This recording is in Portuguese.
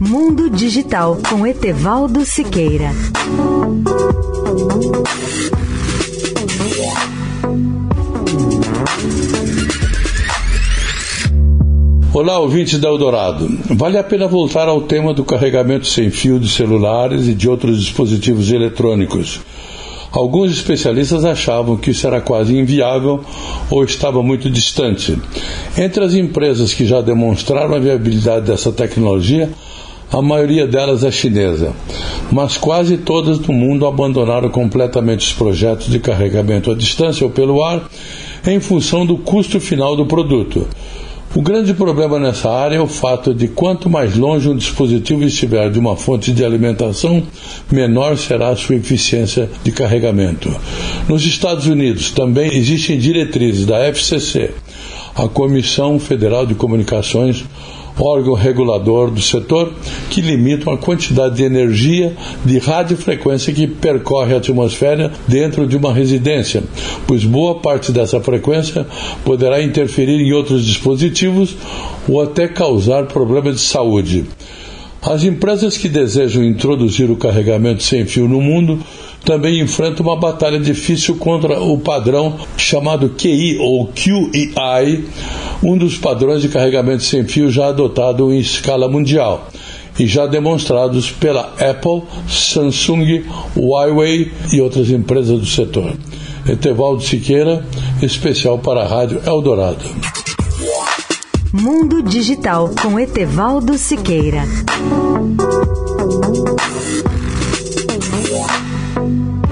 Mundo Digital com Etevaldo Siqueira. Olá, ouvintes da Eldorado. Vale a pena voltar ao tema do carregamento sem fio de celulares e de outros dispositivos eletrônicos. Alguns especialistas achavam que isso era quase inviável ou estava muito distante. Entre as empresas que já demonstraram a viabilidade dessa tecnologia, a maioria delas é chinesa, mas quase todas no mundo abandonaram completamente os projetos de carregamento à distância ou pelo ar em função do custo final do produto. O grande problema nessa área é o fato de quanto mais longe um dispositivo estiver de uma fonte de alimentação, menor será a sua eficiência de carregamento. Nos Estados Unidos também existem diretrizes da FCC, a Comissão Federal de Comunicações, órgão regulador do setor, que limitam a quantidade de energia de radiofrequência que percorre a atmosfera dentro de uma residência, pois boa parte dessa frequência poderá interferir em outros dispositivos ou até causar problemas de saúde. As empresas que desejam introduzir o carregamento sem fio no mundo também enfrentam uma batalha difícil contra o padrão chamado QI ou QEI, um dos padrões de carregamento sem fio já adotado em escala mundial e já demonstrados pela Apple, Samsung, Huawei e outras empresas do setor. Etevaldo Siqueira, especial para a Rádio Eldorado. Mundo Digital com Etevaldo Siqueira. Thank you.